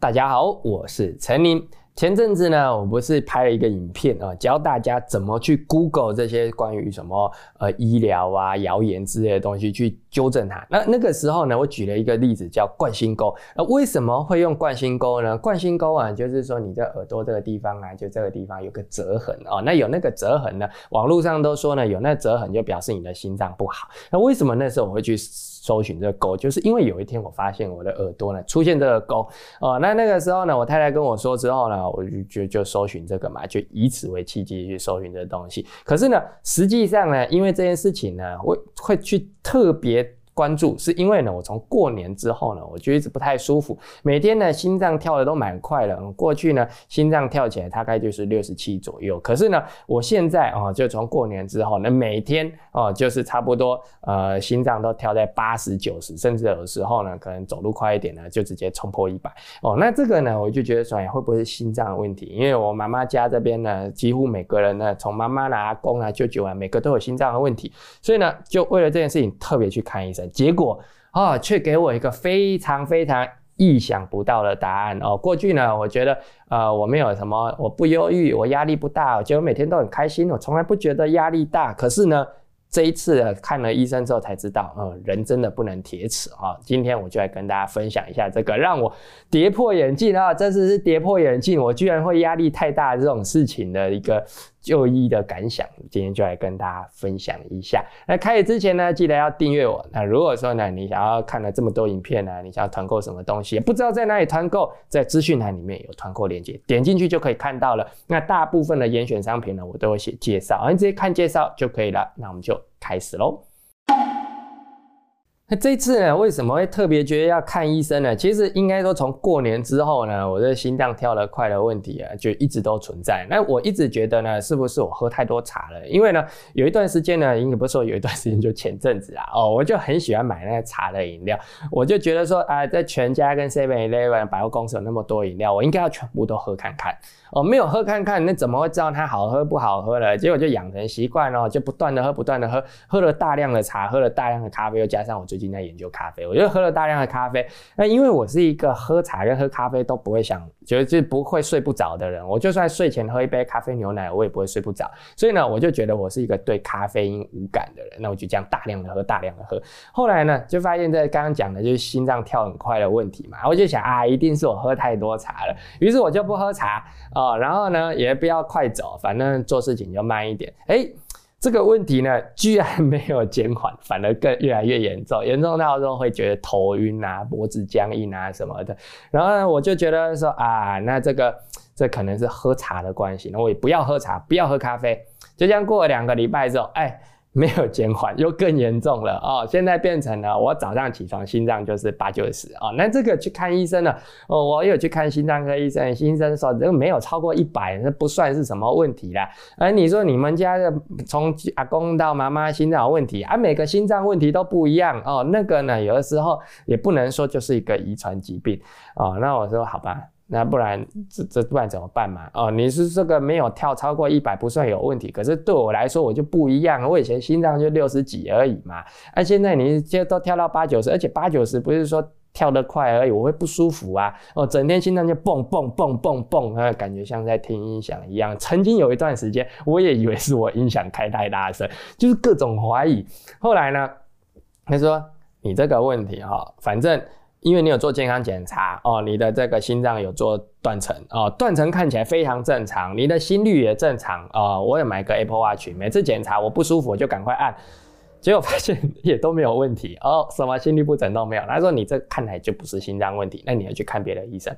大家好，我是陈林。前阵子呢，我不是拍了一个影片啊，教大家怎么去 Google 这些关于什么呃医疗啊、谣言之类的东西去纠正它。那那个时候呢，我举了一个例子叫冠心沟。那为什么会用冠心沟呢？冠心沟啊，就是说你的耳朵这个地方啊，就这个地方有个折痕哦。那有那个折痕呢，网络上都说呢，有那折痕就表示你的心脏不好。那为什么那时候我会去？搜寻这个沟，就是因为有一天我发现我的耳朵呢出现这个沟哦，那那个时候呢，我太太跟我说之后呢，我就就就搜寻这个嘛，就以此为契机去搜寻这东西。可是呢，实际上呢，因为这件事情呢，我会去特别。关注是因为呢，我从过年之后呢，我就一直不太舒服，每天呢心脏跳的都蛮快的。过去呢心脏跳起来大概就是六十七左右，可是呢我现在啊，就从过年之后呢，每天哦就是差不多呃心脏都跳在八十九十，甚至有时候呢可能走路快一点呢就直接冲破一百哦。那这个呢我就觉得说，会不会是心脏的问题？因为我妈妈家这边呢，几乎每个人呢，从妈妈啊、阿公啊、舅舅啊，每个都有心脏的问题，所以呢就为了这件事情特别去看医生。结果啊，却给我一个非常非常意想不到的答案哦。过去呢，我觉得呃，我没有什么，我不忧郁，我压力不大，我觉得每天都很开心，我从来不觉得压力大。可是呢，这一次看了医生之后才知道，嗯，人真的不能铁齿啊。今天我就来跟大家分享一下这个让我跌破眼镜啊，真的是跌破眼镜，我居然会压力太大这种事情的一个。就医的感想，今天就来跟大家分享一下。那开始之前呢，记得要订阅我。那如果说呢，你想要看了这么多影片呢，你想要团购什么东西，不知道在哪里团购，在资讯栏里面有团购链接，点进去就可以看到了。那大部分的严选商品呢，我都会写介绍，你直接看介绍就可以了。那我们就开始喽。那这次呢，为什么会特别觉得要看医生呢？其实应该说，从过年之后呢，我的心脏跳得快的问题啊，就一直都存在。那我一直觉得呢，是不是我喝太多茶了？因为呢，有一段时间呢，应该不是说有一段时间，就前阵子啊，哦，我就很喜欢买那个茶的饮料，我就觉得说啊，在全家跟 Seven Eleven 百货公司有那么多饮料，我应该要全部都喝看看。哦，没有喝看看，那怎么会知道它好喝不好喝了？结果就养成习惯了，就不断的喝，不断的喝，喝了大量的茶，喝了大量的咖啡，又加上我最近在研究咖啡，我就喝了大量的咖啡。那因为我是一个喝茶跟喝咖啡都不会想，觉得就不会睡不着的人，我就算睡前喝一杯咖啡牛奶，我也不会睡不着。所以呢，我就觉得我是一个对咖啡因无感的人，那我就这样大量的喝，大量的喝。后来呢，就发现在刚刚讲的就是心脏跳很快的问题嘛，我就想啊，一定是我喝太多茶了，于是我就不喝茶。哦，然后呢，也不要快走，反正做事情就慢一点。哎，这个问题呢，居然没有减缓，反而更越来越严重，严重到说会觉得头晕啊、脖子僵硬啊什么的。然后呢，我就觉得说啊，那这个这可能是喝茶的关系，那我也不要喝茶，不要喝咖啡。就这样过了两个礼拜之后，哎。没有减缓，又更严重了哦！现在变成了我早上起床心脏就是八九十啊。那这个去看医生了哦，我有去看心脏科医生，医生说这个没有超过一百，那不算是什么问题啦。而你说你们家的从阿公到妈妈心脏有问题啊，每个心脏问题都不一样哦。那个呢，有的时候也不能说就是一个遗传疾病哦。那我说好吧。那不然这这不然怎么办嘛？哦，你是这个没有跳超过一百不算有问题，可是对我来说我就不一样，我以前心脏就六十几而已嘛，那现在你这都跳到八九十，而且八九十不是说跳得快而已，我会不舒服啊，哦，整天心脏就蹦蹦蹦蹦蹦，啊，感觉像在听音响一样。曾经有一段时间，我也以为是我音响开太大声，就是各种怀疑。后来呢，他说你这个问题哈，反正。因为你有做健康检查哦，你的这个心脏有做断层哦，断层看起来非常正常，你的心率也正常哦。我也买个 Apple Watch，每次检查我不舒服我就赶快按，结果发现也都没有问题哦，什么心率不整都没有。他说你这看来就不是心脏问题，那你要去看别的医生。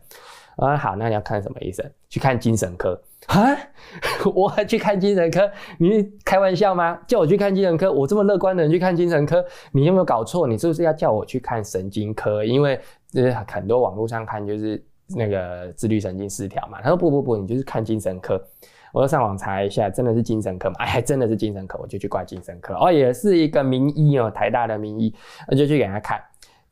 啊，好，那你要看什么医生？去看精神科啊？我还去看精神科？你开玩笑吗？叫我去看精神科？我这么乐观的人去看精神科？你有没有搞错？你是不是要叫我去看神经科？因为就是很多网络上看就是那个自律神经失调嘛。他说不不不，你就是看精神科。我就上网查一下，真的是精神科嘛？哎，还真的是精神科，我就去挂精神科。哦，也是一个名医哦，台大的名医，我就去给他看。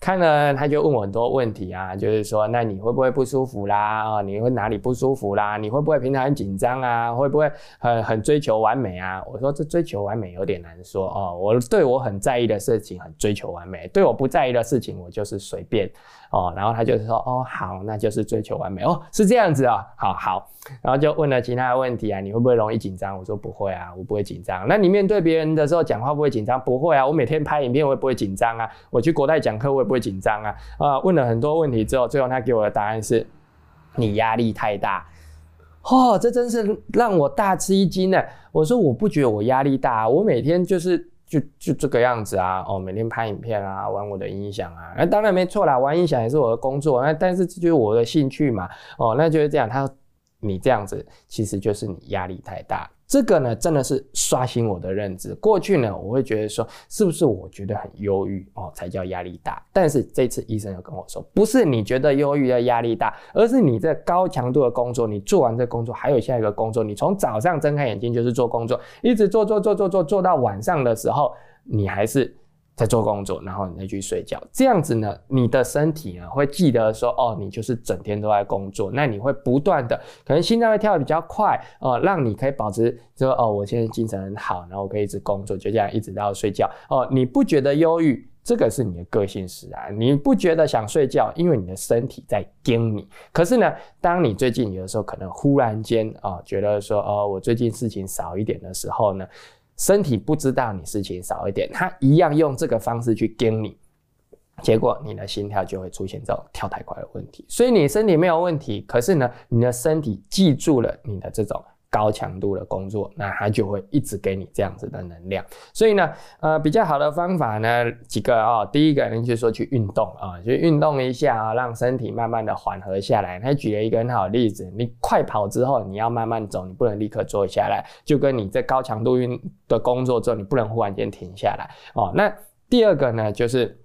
看了他就问我很多问题啊，就是说那你会不会不舒服啦？啊，你会哪里不舒服啦？你会不会平常很紧张啊？会不会很很追求完美啊？我说这追求完美有点难说哦。我对我很在意的事情很追求完美，对我不在意的事情我就是随便。哦，然后他就是说，哦，好，那就是追求完美哦，是这样子啊，好好，然后就问了其他的问题啊，你会不会容易紧张？我说不会啊，我不会紧张。那你面对别人的时候讲话不会紧张？不会啊，我每天拍影片我也不会紧张啊，我去国泰讲课我也不会紧张啊。啊，问了很多问题之后，最后他给我的答案是，你压力太大。哦，这真是让我大吃一惊呢。我说我不觉得我压力大，我每天就是。就就这个样子啊，哦，每天拍影片啊，玩我的音响啊，那当然没错啦，玩音响也是我的工作，那但是这就是我的兴趣嘛，哦，那就是这样。他说你这样子，其实就是你压力太大。这个呢，真的是刷新我的认知。过去呢，我会觉得说，是不是我觉得很忧郁哦，才叫压力大？但是这次医生又跟我说，不是你觉得忧郁要压力大，而是你在高强度的工作，你做完这工作，还有下一个工作，你从早上睁开眼睛就是做工作，一直做做做做做做到晚上的时候，你还是。在做工作，然后你再去睡觉，这样子呢，你的身体呢会记得说，哦，你就是整天都在工作，那你会不断的，可能心脏会跳得比较快，哦，让你可以保持说，哦，我现在精神很好，然后我可以一直工作，就这样一直到睡觉，哦，你不觉得忧郁，这个是你的个性使然，你不觉得想睡觉，因为你的身体在盯你。可是呢，当你最近有的时候可能忽然间啊，觉得说，哦，我最近事情少一点的时候呢。身体不知道你事情少一点，他一样用这个方式去跟你，结果你的心跳就会出现这种跳太快的问题。所以你身体没有问题，可是呢，你的身体记住了你的这种。高强度的工作，那它就会一直给你这样子的能量。所以呢，呃，比较好的方法呢，几个啊，第一个呢就是说去运动啊，就运动一下啊，让身体慢慢的缓和下来。他举了一个很好的例子，你快跑之后，你要慢慢走，你不能立刻坐下来，就跟你在高强度运的工作之后，你不能忽然间停下来哦。那第二个呢，就是。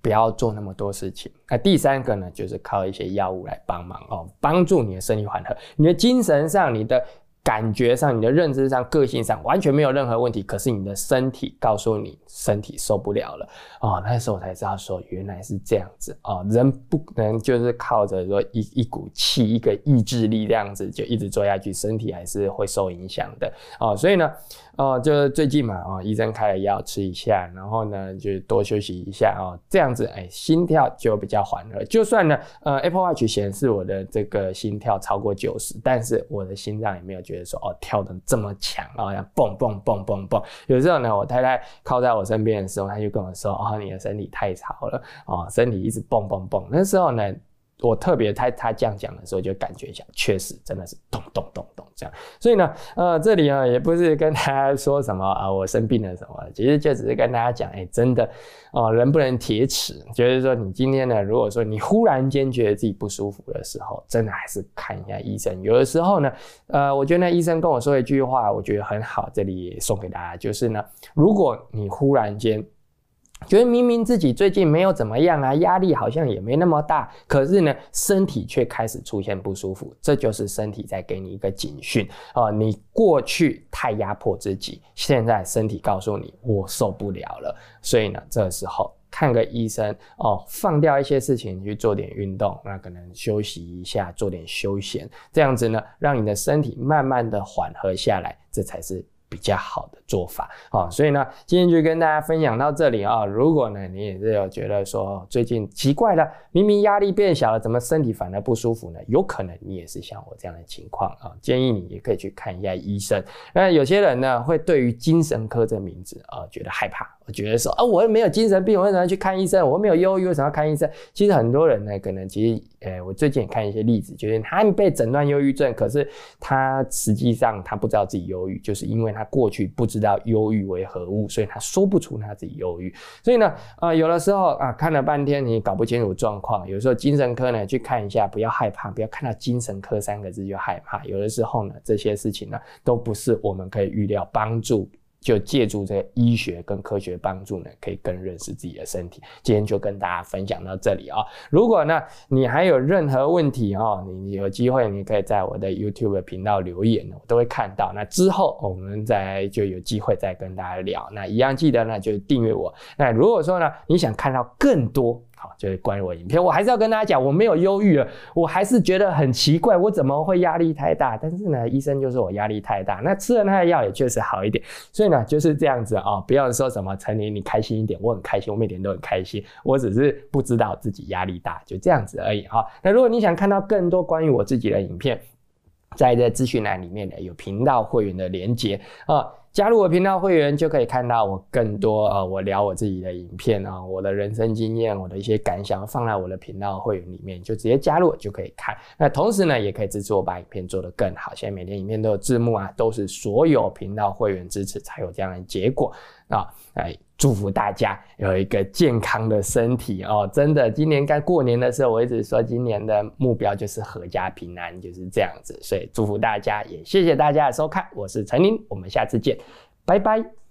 不要做那么多事情。那第三个呢，就是靠一些药物来帮忙哦，帮助你的身体缓和，你的精神上，你的。感觉上、你的认知上、个性上完全没有任何问题，可是你的身体告诉你身体受不了了哦，那时候我才知道说原来是这样子哦，人不能就是靠着说一一股气、一个意志力这样子就一直做下去，身体还是会受影响的哦。所以呢，哦，就是最近嘛，哦，医生开了药吃一下，然后呢就多休息一下哦，这样子哎，心跳就比较缓和。就算呢，呃，Apple Watch 显示我的这个心跳超过九十，但是我的心脏也没有觉。觉得说哦跳的这么强然后，要蹦蹦蹦蹦蹦。有时候呢，我太太靠在我身边的时候，她就跟我说：“哦，你的身体太吵了，哦，身体一直蹦蹦蹦。”那时候呢。我特别她她这样讲的时候，就感觉一下，确实真的是咚咚咚这样。所以呢，呃，这里啊也不是跟大家说什么啊，我生病了什么，其实就只是跟大家讲，哎，真的哦，人不能铁齿，就是说你今天呢，如果说你忽然间觉得自己不舒服的时候，真的还是看一下医生。有的时候呢，呃，我觉得那医生跟我说一句话，我觉得很好，这里也送给大家，就是呢，如果你忽然间。觉得明明自己最近没有怎么样啊，压力好像也没那么大，可是呢，身体却开始出现不舒服，这就是身体在给你一个警讯啊！你过去太压迫自己，现在身体告诉你我受不了了，所以呢，这时候看个医生哦，放掉一些事情去做点运动，那可能休息一下，做点休闲，这样子呢，让你的身体慢慢的缓和下来，这才是。比较好的做法啊，所以呢，今天就跟大家分享到这里啊。如果呢，你也是有觉得说最近奇怪了，明明压力变小了，怎么身体反而不舒服呢？有可能你也是像我这样的情况啊。建议你也可以去看一下医生。那有些人呢，会对于精神科这名字啊，觉得害怕。我觉得说啊，我又没有精神病，我为什么要去看医生？我又没有忧郁，为什么要看医生？其实很多人呢，可能其实，呃，我最近也看一些例子，就是他被诊断忧郁症，可是他实际上他不知道自己忧郁，就是因为他过去不知道忧郁为何物，所以他说不出他自己忧郁。所以呢，啊，有的时候啊，看了半天你搞不清楚状况，有时候精神科呢去看一下，不要害怕，不要看到精神科三个字就害怕。有的时候呢，这些事情呢都不是我们可以预料帮助。就借助这个医学跟科学帮助呢，可以更认识自己的身体。今天就跟大家分享到这里啊。如果呢你还有任何问题啊，你有机会你可以在我的 YouTube 频道留言，我都会看到。那之后我们再就有机会再跟大家聊。那一样记得呢就订阅我。那如果说呢你想看到更多。就是关于我影片，我还是要跟大家讲，我没有忧郁啊，我还是觉得很奇怪，我怎么会压力太大？但是呢，医生就说我压力太大，那吃了他的药也确实好一点，所以呢就是这样子啊，不要说什么陈琳你开心一点，我很开心，我每天都很开心，我只是不知道自己压力大，就这样子而已啊。那如果你想看到更多关于我自己的影片，在这资讯栏里面呢有频道会员的连接啊。加入我频道会员就可以看到我更多呃，我聊我自己的影片啊，我的人生经验，我的一些感想放在我的频道会员里面，就直接加入就可以看。那同时呢，也可以支持我把影片做得更好。现在每天影片都有字幕啊，都是所有频道会员支持才有这样的结果啊。哎，祝福大家有一个健康的身体哦！真的，今年该过年的时候，我一直说今年的目标就是阖家平安，就是这样子。所以祝福大家，也谢谢大家的收看，我是陈林，我们下次见，拜拜。